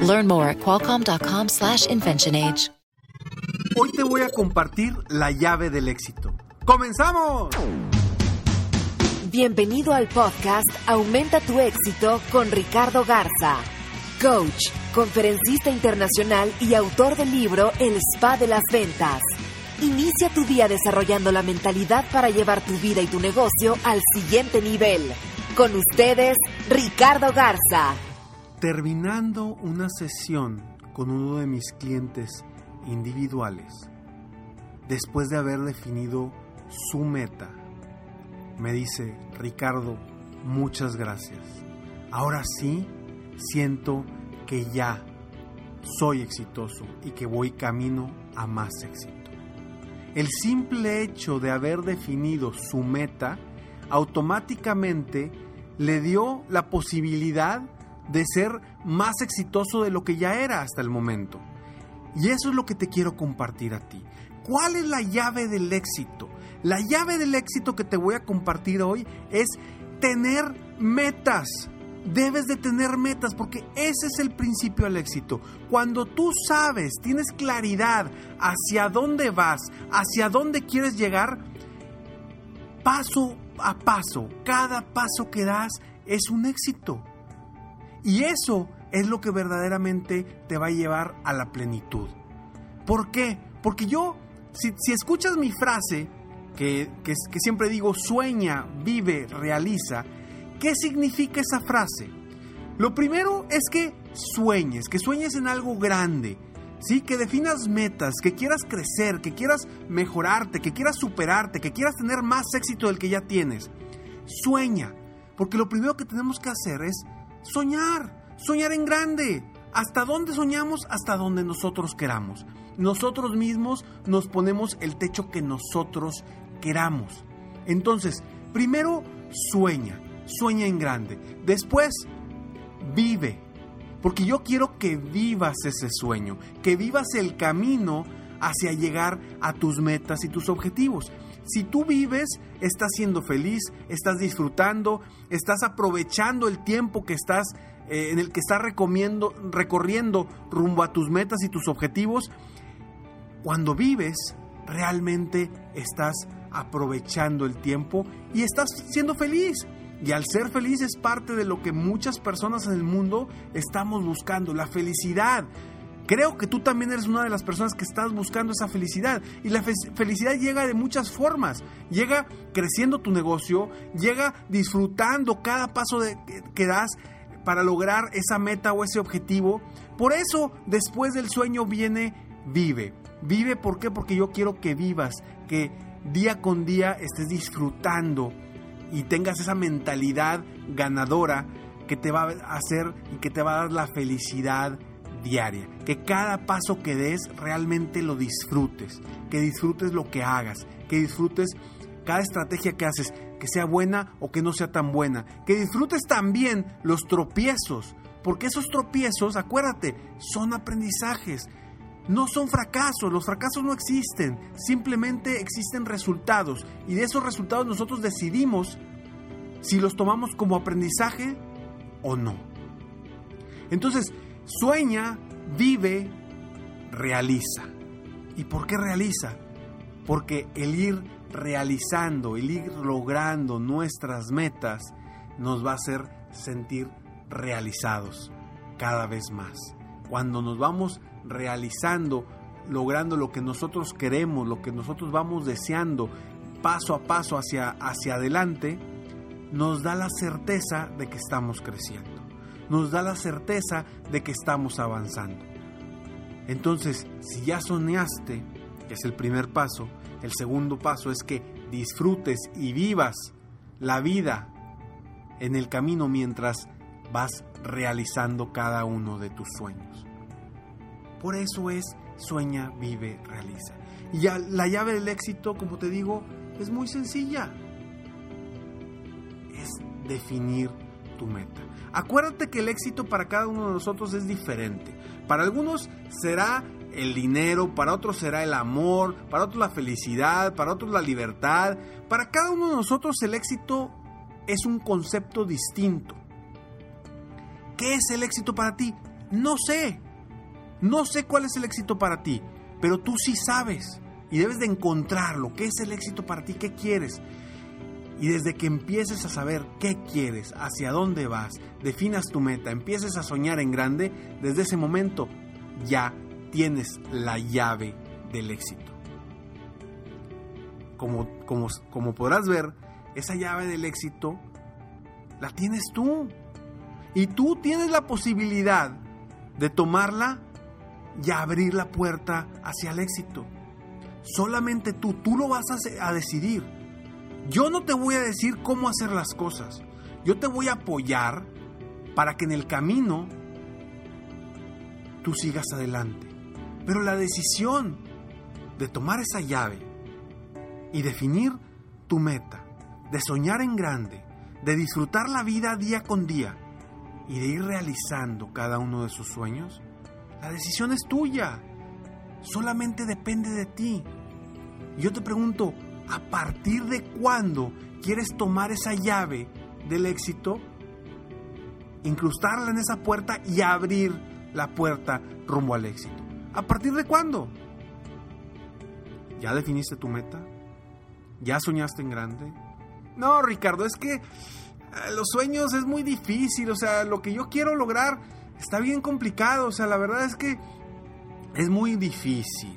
Learn more at qualcomm.com slash inventionage. Hoy te voy a compartir la llave del éxito. ¡Comenzamos! Bienvenido al podcast Aumenta tu éxito con Ricardo Garza, coach, conferencista internacional y autor del libro El Spa de las Ventas. Inicia tu día desarrollando la mentalidad para llevar tu vida y tu negocio al siguiente nivel. Con ustedes, Ricardo Garza. Terminando una sesión con uno de mis clientes individuales, después de haber definido su meta, me dice, Ricardo, muchas gracias. Ahora sí siento que ya soy exitoso y que voy camino a más éxito. El simple hecho de haber definido su meta automáticamente le dio la posibilidad de ser más exitoso de lo que ya era hasta el momento. Y eso es lo que te quiero compartir a ti. ¿Cuál es la llave del éxito? La llave del éxito que te voy a compartir hoy es tener metas. Debes de tener metas porque ese es el principio del éxito. Cuando tú sabes, tienes claridad hacia dónde vas, hacia dónde quieres llegar, paso a paso, cada paso que das es un éxito. Y eso es lo que verdaderamente te va a llevar a la plenitud. ¿Por qué? Porque yo, si, escuchas mi frase, que, que, siempre digo, sueña, vive, realiza, ¿qué significa esa frase? Lo primero es que sueñes, que sueñes en algo grande, ¿sí? Que definas metas, que quieras crecer, que quieras mejorarte, que quieras superarte, que quieras tener más éxito del que ya tienes. Sueña, porque lo primero que tenemos que hacer es soñar, soñar en grande. ¿Hasta dónde soñamos? Hasta donde nosotros queramos. Nosotros mismos nos ponemos el techo que nosotros queramos. Entonces, primero sueña, sueña en grande. Después, vive. Porque yo quiero que vivas ese sueño, que vivas el camino hacia llegar a tus metas y tus objetivos. Si tú vives, estás siendo feliz, estás disfrutando, estás aprovechando el tiempo que estás eh, en el que estás recorriendo rumbo a tus metas y tus objetivos. Cuando vives, realmente estás aprovechando el tiempo y estás siendo feliz. Y al ser feliz es parte de lo que muchas personas en el mundo estamos buscando, la felicidad. Creo que tú también eres una de las personas que estás buscando esa felicidad. Y la felicidad llega de muchas formas. Llega creciendo tu negocio, llega disfrutando cada paso de, que das para lograr esa meta o ese objetivo. Por eso, después del sueño viene vive. Vive, ¿por qué? Porque yo quiero que vivas, que día con día estés disfrutando y tengas esa mentalidad ganadora que te va a hacer y que te va a dar la felicidad diaria, que cada paso que des realmente lo disfrutes, que disfrutes lo que hagas, que disfrutes cada estrategia que haces, que sea buena o que no sea tan buena, que disfrutes también los tropiezos, porque esos tropiezos, acuérdate, son aprendizajes, no son fracasos, los fracasos no existen, simplemente existen resultados y de esos resultados nosotros decidimos si los tomamos como aprendizaje o no. Entonces, Sueña, vive, realiza. ¿Y por qué realiza? Porque el ir realizando, el ir logrando nuestras metas nos va a hacer sentir realizados cada vez más. Cuando nos vamos realizando, logrando lo que nosotros queremos, lo que nosotros vamos deseando, paso a paso hacia, hacia adelante, nos da la certeza de que estamos creciendo nos da la certeza de que estamos avanzando. Entonces, si ya soñaste, que es el primer paso, el segundo paso es que disfrutes y vivas la vida en el camino mientras vas realizando cada uno de tus sueños. Por eso es sueña, vive, realiza. Y ya la llave del éxito, como te digo, es muy sencilla. Es definir tu meta. Acuérdate que el éxito para cada uno de nosotros es diferente. Para algunos será el dinero, para otros será el amor, para otros la felicidad, para otros la libertad. Para cada uno de nosotros el éxito es un concepto distinto. ¿Qué es el éxito para ti? No sé. No sé cuál es el éxito para ti, pero tú sí sabes y debes de encontrarlo. ¿Qué es el éxito para ti? ¿Qué quieres? Y desde que empieces a saber qué quieres, hacia dónde vas, definas tu meta, empieces a soñar en grande, desde ese momento ya tienes la llave del éxito. Como, como, como podrás ver, esa llave del éxito la tienes tú. Y tú tienes la posibilidad de tomarla y abrir la puerta hacia el éxito. Solamente tú, tú lo vas a, a decidir. Yo no te voy a decir cómo hacer las cosas. Yo te voy a apoyar para que en el camino tú sigas adelante. Pero la decisión de tomar esa llave y definir tu meta, de soñar en grande, de disfrutar la vida día con día y de ir realizando cada uno de sus sueños, la decisión es tuya. Solamente depende de ti. Yo te pregunto, ¿a partir de cuándo quieres tomar esa llave del éxito, incrustarla en esa puerta y abrir la puerta rumbo al éxito? ¿A partir de cuándo? ¿Ya definiste tu meta? ¿Ya soñaste en grande? No, Ricardo, es que eh, los sueños es muy difícil, o sea, lo que yo quiero lograr está bien complicado, o sea, la verdad es que es muy difícil.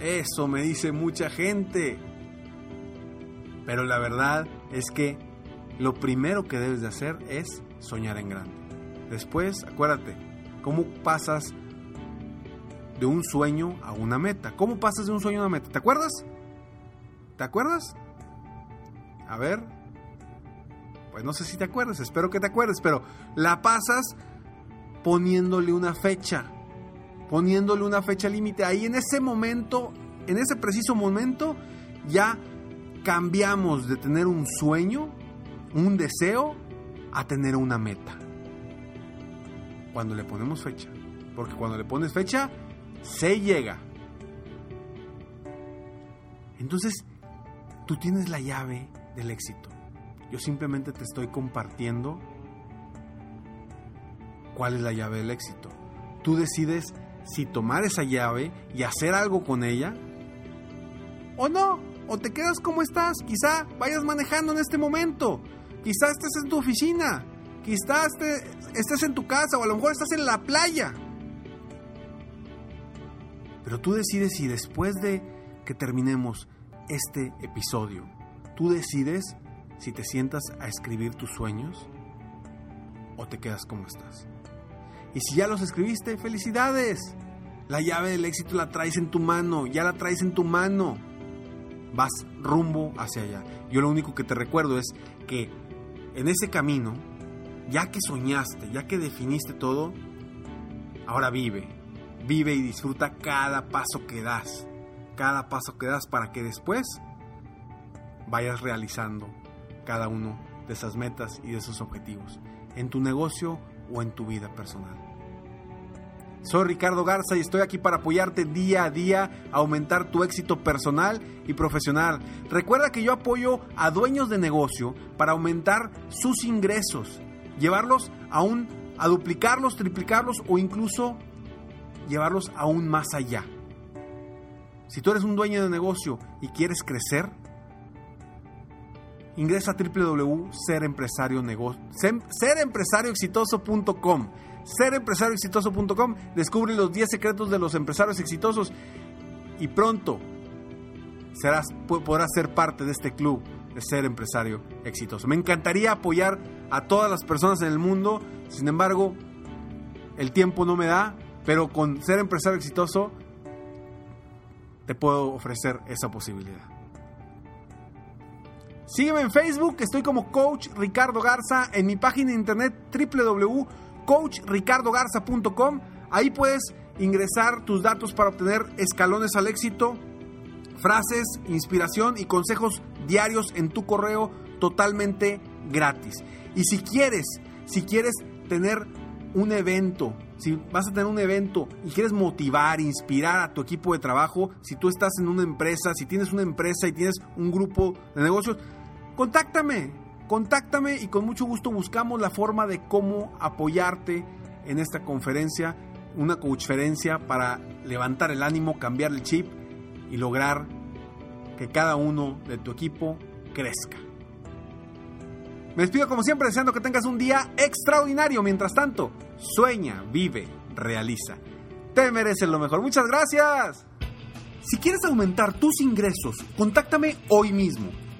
Eso me dice mucha gente. Pero la verdad es que lo primero que debes de hacer es soñar en grande. Después, acuérdate, ¿cómo pasas de un sueño a una meta? ¿Cómo pasas de un sueño a una meta? ¿Te acuerdas? ¿Te acuerdas? A ver. Pues no sé si te acuerdas, espero que te acuerdes, pero la pasas poniéndole una fecha. Poniéndole una fecha límite. Ahí en ese momento, en ese preciso momento, ya cambiamos de tener un sueño, un deseo, a tener una meta. Cuando le ponemos fecha. Porque cuando le pones fecha, se llega. Entonces, tú tienes la llave del éxito. Yo simplemente te estoy compartiendo cuál es la llave del éxito. Tú decides si tomar esa llave y hacer algo con ella o no, o te quedas como estás, quizá vayas manejando en este momento, quizá estés en tu oficina, quizá estés en tu casa o a lo mejor estás en la playa. Pero tú decides si después de que terminemos este episodio, tú decides si te sientas a escribir tus sueños o te quedas como estás. Y si ya los escribiste, felicidades. La llave del éxito la traes en tu mano, ya la traes en tu mano. Vas rumbo hacia allá. Yo lo único que te recuerdo es que en ese camino, ya que soñaste, ya que definiste todo, ahora vive. Vive y disfruta cada paso que das. Cada paso que das para que después vayas realizando cada uno de esas metas y de esos objetivos. En tu negocio o en tu vida personal. Soy Ricardo Garza y estoy aquí para apoyarte día a día aumentar tu éxito personal y profesional. Recuerda que yo apoyo a dueños de negocio para aumentar sus ingresos, llevarlos aún a duplicarlos, triplicarlos o incluso llevarlos aún más allá. Si tú eres un dueño de negocio y quieres crecer, ingresa a www.serempresarioexitoso.com. Serempresarioexitoso.com. Descubre los 10 secretos de los empresarios exitosos y pronto serás, podrás ser parte de este club de ser empresario exitoso. Me encantaría apoyar a todas las personas en el mundo, sin embargo, el tiempo no me da, pero con ser empresario exitoso te puedo ofrecer esa posibilidad. Sígueme en Facebook, estoy como Coach Ricardo Garza, en mi página de internet www.coachricardogarza.com. Ahí puedes ingresar tus datos para obtener escalones al éxito, frases, inspiración y consejos diarios en tu correo totalmente gratis. Y si quieres, si quieres tener un evento, si vas a tener un evento y quieres motivar, inspirar a tu equipo de trabajo, si tú estás en una empresa, si tienes una empresa y tienes un grupo de negocios, contáctame, contáctame y con mucho gusto buscamos la forma de cómo apoyarte en esta conferencia, una conferencia para levantar el ánimo, cambiar el chip y lograr que cada uno de tu equipo crezca. Me despido como siempre deseando que tengas un día extraordinario. Mientras tanto, sueña, vive, realiza. Te mereces lo mejor. Muchas gracias. Si quieres aumentar tus ingresos, contáctame hoy mismo.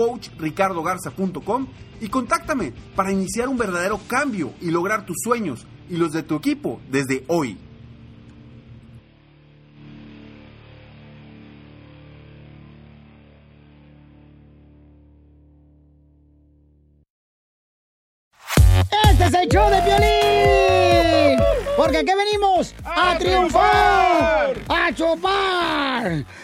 www.coachricardogarza.com y contáctame para iniciar un verdadero cambio y lograr tus sueños y los de tu equipo desde hoy. Este es el show de violín. Porque aquí venimos a, triunfar, a chupar.